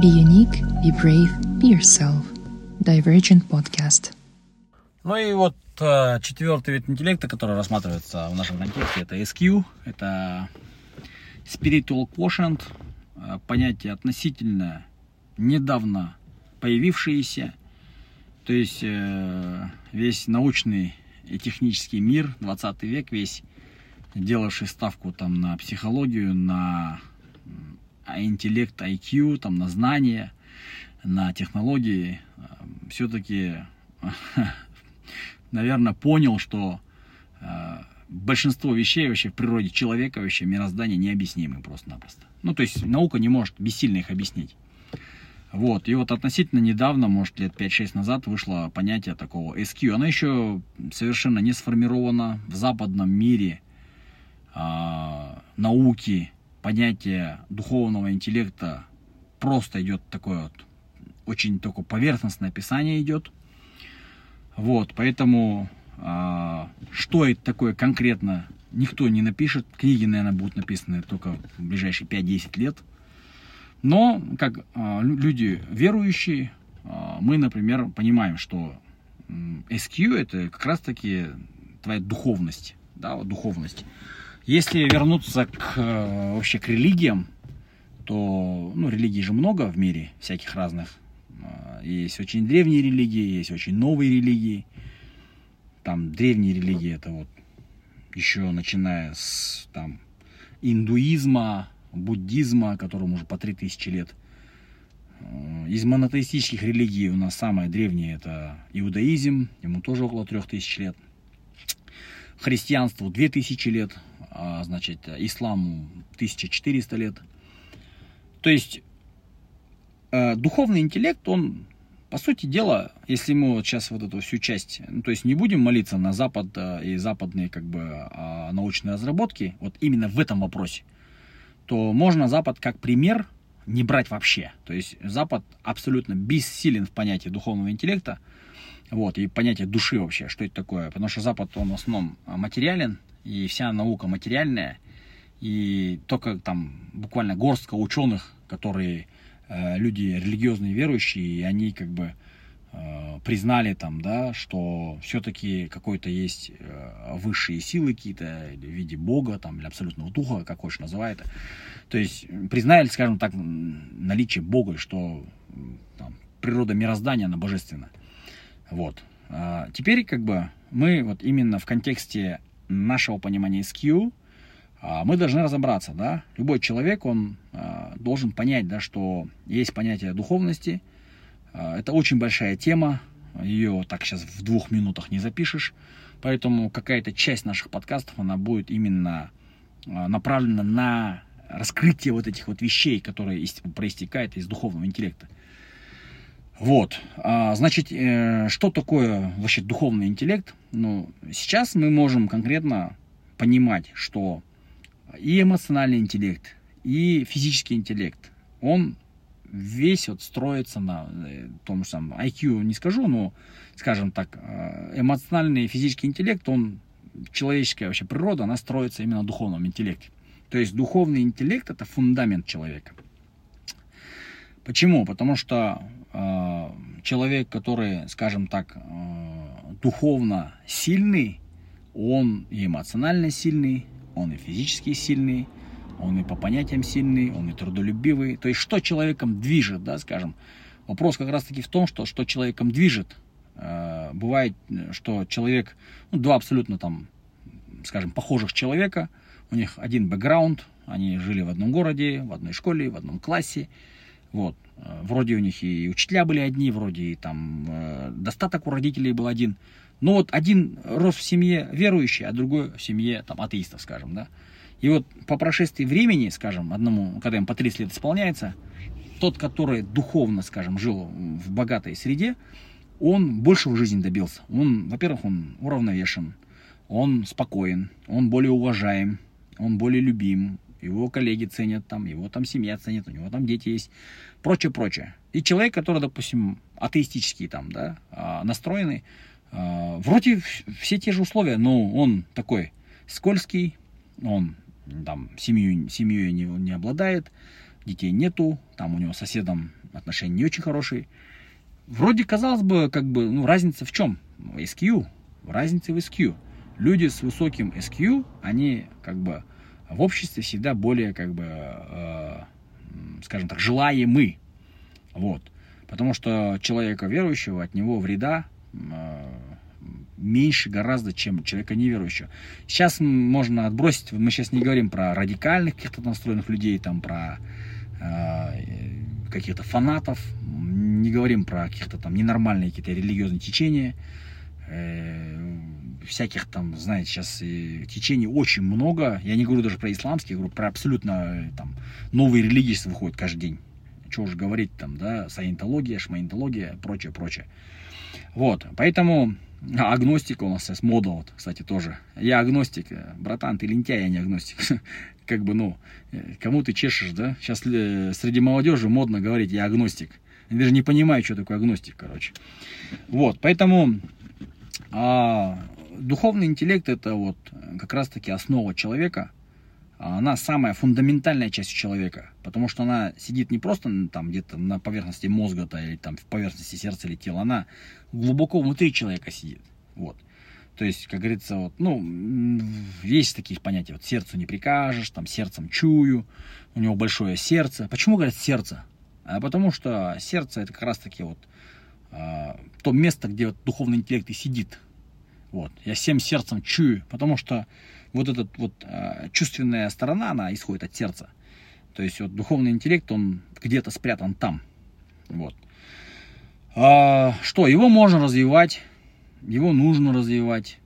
Be unique, be brave, be yourself. Divergent Podcast. Ну и вот э, четвертый вид интеллекта, который рассматривается в нашем контексте, это SQ, это Spiritual Quotient, э, понятие относительно недавно появившееся, то есть э, весь научный и технический мир, 20 век весь, делавший ставку там на психологию, на интеллект, IQ, там, на знания, на технологии, все-таки, наверное, понял, что большинство вещей вообще в природе человека, вообще мироздания необъяснимы просто-напросто. Ну, то есть наука не может бессильно их объяснить. Вот, и вот относительно недавно, может лет 5-6 назад, вышло понятие такого SQ. Оно еще совершенно не сформировано в западном мире э, науки, понятие духовного интеллекта просто идет такое вот, очень такое поверхностное описание идет. Вот, поэтому э, что это такое конкретно, никто не напишет. Книги, наверное, будут написаны только в ближайшие 5-10 лет. Но, как э, люди верующие, э, мы, например, понимаем, что SQ это как раз-таки твоя духовность, да, духовность. Если вернуться к, вообще к религиям, то, ну, религий же много в мире, всяких разных. Есть очень древние религии, есть очень новые религии. Там древние религии, это вот еще начиная с там индуизма, буддизма, которому уже по 3000 лет. Из монотеистических религий у нас самая древняя это иудаизм, ему тоже около 3000 лет. Христианству 2000 лет, а, значит, исламу 1400 лет. То есть э, духовный интеллект, он, по сути дела, если мы вот сейчас вот эту всю часть, ну, то есть не будем молиться на Запад э, и западные как бы э, научные разработки, вот именно в этом вопросе, то можно Запад как пример не брать вообще. То есть Запад абсолютно бессилен в понятии духовного интеллекта, вот, и понятие души вообще, что это такое. Потому что Запад, он в основном материален, и вся наука материальная, и только там буквально горстка ученых, которые э, люди религиозные, верующие, и они как бы э, признали там, да, что все-таки какой-то есть э, высшие силы какие-то в виде Бога там или абсолютного духа, как хочешь называй это. То есть признали, скажем так, наличие Бога, что там, природа мироздания, она божественна. Вот. А теперь как бы мы вот именно в контексте нашего понимания SQ, а, мы должны разобраться, да, любой человек, он а, должен понять, да, что есть понятие духовности, а, это очень большая тема, ее так сейчас в двух минутах не запишешь, поэтому какая-то часть наших подкастов, она будет именно направлена на раскрытие вот этих вот вещей, которые проистекают из духовного интеллекта. Вот, значит, э, что такое вообще духовный интеллект? Ну, сейчас мы можем конкретно понимать, что и эмоциональный интеллект, и физический интеллект, он весь вот строится на э, том же самом IQ, не скажу, но, скажем так, э, эмоциональный и физический интеллект, он, человеческая вообще природа, она строится именно на духовном интеллекте. То есть духовный интеллект это фундамент человека. Почему? Потому что э, человек, который, скажем так, э, духовно сильный, он и эмоционально сильный, он и физически сильный, он и по понятиям сильный, он и трудолюбивый. То есть, что человеком движет, да, скажем. Вопрос как раз-таки в том, что, что человеком движет. Э, бывает, что человек, ну, два абсолютно там, скажем, похожих человека, у них один бэкграунд, они жили в одном городе, в одной школе, в одном классе, вот. Вроде у них и учителя были одни, вроде и там э, достаток у родителей был один. Но вот один рос в семье верующий, а другой в семье там, атеистов, скажем, да. И вот по прошествии времени, скажем, одному, когда им по 30 лет исполняется, тот, который духовно, скажем, жил в богатой среде, он больше в жизни добился. Он, во-первых, он уравновешен, он спокоен, он более уважаем, он более любим, его коллеги ценят там, его там семья ценит, у него там дети есть, прочее, прочее. И человек, который, допустим, атеистический там, да, а, настроенный, а, вроде все те же условия, но он такой скользкий, он там семью, семьей не, не обладает, детей нету, там у него соседом отношения не очень хорошие. Вроде, казалось бы, как бы, ну, разница в чем? SQ. Разница в SQ. Люди с высоким SQ, они как бы в обществе всегда более, как бы, э, скажем так, желаемы. Вот. Потому что человека верующего, от него вреда э, меньше гораздо, чем человека неверующего. Сейчас можно отбросить, мы сейчас не говорим про радикальных каких-то настроенных людей, там про э, каких-то фанатов, не говорим про каких-то там ненормальные какие-то религиозные течения, э, всяких там, знаете, сейчас течений очень много. Я не говорю даже про исламские, я говорю про абсолютно там новые религии выходят каждый день. Что уж говорить там, да, саентология, шмаентология, прочее, прочее. Вот, поэтому а, агностика у нас сейчас мода, вот, кстати, тоже. Я агностик, э, братан, ты лентяй, а не агностик. как бы, ну, э, кому ты чешешь, да? Сейчас э, среди молодежи модно говорить, я агностик. Я даже не понимаю, что такое агностик, короче. Вот, поэтому а, духовный интеллект это вот как раз-таки основа человека. А она самая фундаментальная часть человека, потому что она сидит не просто там где-то на поверхности мозга -то, или там в поверхности сердца или тела, она глубоко внутри человека сидит. Вот. То есть, как говорится, вот, ну, есть такие понятия, вот сердцу не прикажешь, там сердцем чую, у него большое сердце. Почему говорят сердце? А потому что сердце это как раз таки вот а, то место, где вот духовный интеллект и сидит. Вот. Я всем сердцем чую, потому что вот эта вот а, чувственная сторона, она исходит от сердца. То есть вот духовный интеллект, он где-то спрятан там. Вот. А, что, его можно развивать, его нужно развивать.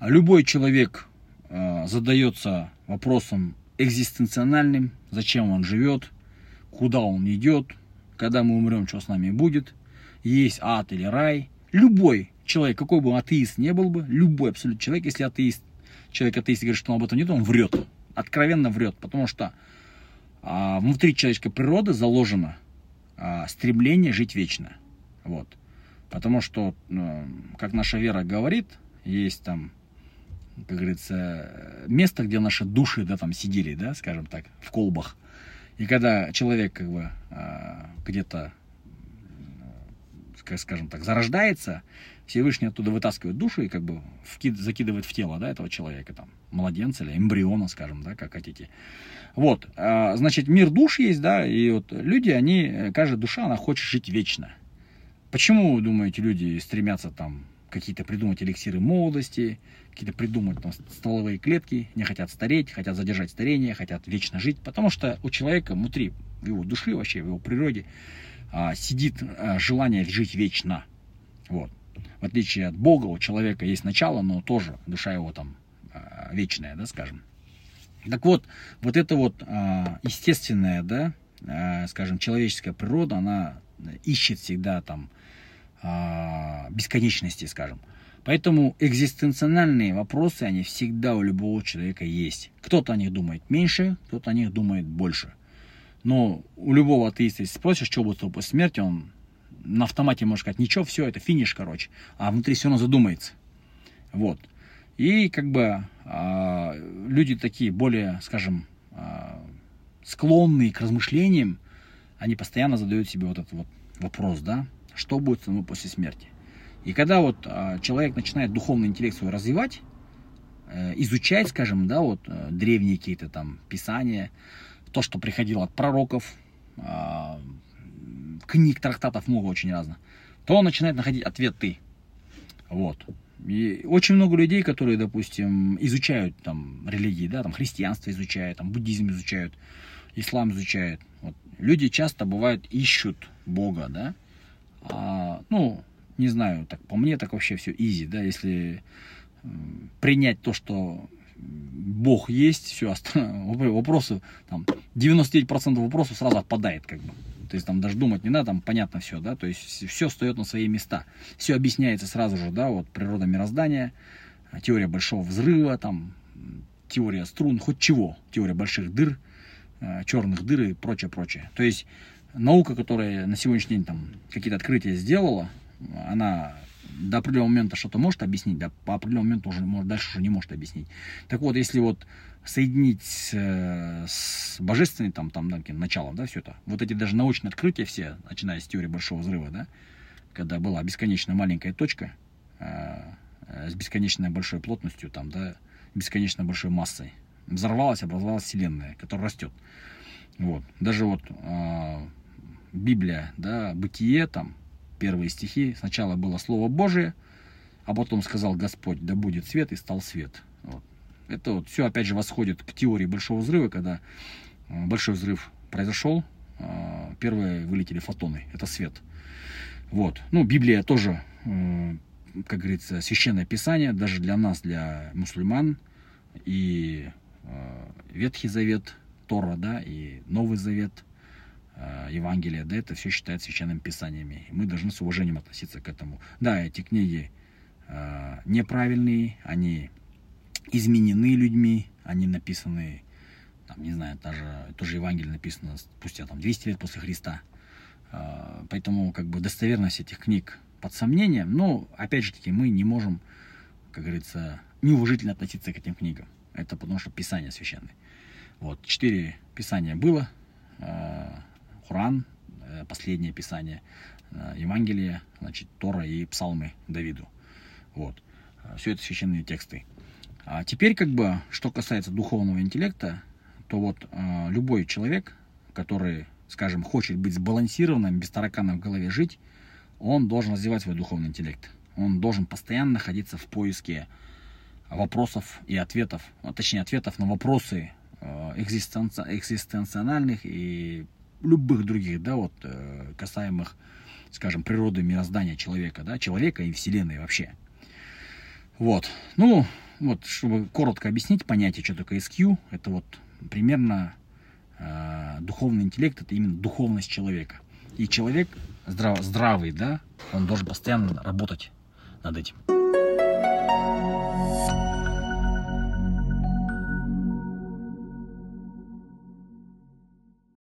Любой человек э, задается вопросом экзистенциональным, зачем он живет, куда он идет, когда мы умрем, что с нами будет, есть ад или рай. Любой человек, какой бы атеист не был бы, любой абсолютно человек, если атеист, человек атеист говорит, что он об этом нет, он врет, откровенно врет, потому что а, внутри человеческой природы заложено а, стремление жить вечно. Вот. Потому что, ну, как наша вера говорит, есть там, как говорится, место, где наши души, да, там сидели, да, скажем так, в колбах. И когда человек, как бы, а, где-то, скажем так, зарождается, Всевышний оттуда вытаскивает душу и как бы вкид, закидывает в тело, да, этого человека, там, младенца или эмбриона, скажем, да, как хотите. Вот, а, значит, мир душ есть, да, и вот люди, они, каждая душа, она хочет жить вечно. Почему, думаете, люди стремятся там какие-то придумать эликсиры молодости, какие-то придумать там стволовые клетки, не хотят стареть, хотят задержать старение, хотят вечно жить, потому что у человека внутри, в его души вообще, в его природе а, сидит а, желание жить вечно. Вот. В отличие от Бога, у человека есть начало, но тоже душа его там а, вечная, да, скажем. Так вот, вот эта вот а, естественная, да, а, скажем, человеческая природа, она ищет всегда там бесконечности, скажем. Поэтому экзистенциональные вопросы, они всегда у любого человека есть. Кто-то о них думает меньше, кто-то о них думает больше. Но у любого атеиста, если спросишь, что будет после смерти, он на автомате может сказать, ничего, все, это финиш, короче. А внутри все равно задумается. Вот. И как бы а, люди такие более, скажем, а, склонные к размышлениям, они постоянно задают себе вот этот вот вопрос, да, что будет со мной после смерти. И когда вот а, человек начинает духовный интеллект свой развивать, э, изучать, скажем, да, вот э, древние какие-то там писания, то, что приходило от пророков, а, книг, трактатов много очень разных, то он начинает находить ответы. Вот. И очень много людей, которые, допустим, изучают там религии, да, там христианство изучают, там буддизм изучают, ислам изучают. Вот. Люди часто бывают ищут Бога, да, а, ну, не знаю, так по мне так вообще все изи, да, если принять то, что Бог есть, все, вопросы, там, 99% вопросов сразу отпадает, как бы. То есть там даже думать не надо, там понятно все, да, то есть все встает на свои места. Все объясняется сразу же, да, вот природа мироздания, теория большого взрыва, там, теория струн, хоть чего, теория больших дыр, э, черных дыр и прочее, прочее. То есть наука, которая на сегодняшний день там какие-то открытия сделала, она до определенного момента что-то может объяснить, да, по определенному моменту уже может, дальше уже не может объяснить. Так вот, если вот соединить э, с божественным там, там, да, началом, да, все это, вот эти даже научные открытия все, начиная с теории Большого Взрыва, да, когда была бесконечно маленькая точка э, э, с бесконечно большой плотностью, там, да, бесконечно большой массой, взорвалась, образовалась Вселенная, которая растет. Вот. Даже вот э, Библия, да, Бытие, там, первые стихи, сначала было Слово Божие, а потом сказал Господь, да будет свет, и стал свет. Вот. Это вот все, опять же, восходит к теории Большого Взрыва, когда э, Большой Взрыв произошел, э, первые вылетели фотоны, это свет. Вот. Ну, Библия тоже, э, как говорится, священное писание, даже для нас, для мусульман, и Ветхий Завет, Тора, да, и Новый Завет, Евангелие, да, это все считается священными писаниями. И мы должны с уважением относиться к этому. Да, эти книги неправильные, они изменены людьми, они написаны, там, не знаю, даже тоже Евангелие написано спустя там 200 лет после Христа. А, поэтому как бы достоверность этих книг под сомнением, но опять же таки мы не можем, как говорится, неуважительно относиться к этим книгам. Это потому что Писание священное. Вот, четыре Писания было. А, Хуран, э, последнее Писание, э, Евангелие, значит, Тора и Псалмы Давиду. Вот. Все это священные тексты. А теперь, как бы, что касается духовного интеллекта, то вот э, любой человек, который, скажем, хочет быть сбалансированным, без таракана в голове жить, он должен развивать свой духовный интеллект. Он должен постоянно находиться в поиске вопросов и ответов, а, точнее ответов на вопросы э, экзистенци экзистенциональных и любых других, да, вот, э, касаемых, скажем, природы мироздания человека, да, человека и Вселенной вообще. Вот. Ну, вот, чтобы коротко объяснить понятие, что такое SQ, это вот примерно э, духовный интеллект, это именно духовность человека. И человек здрав, здравый, да, он должен постоянно работать над этим.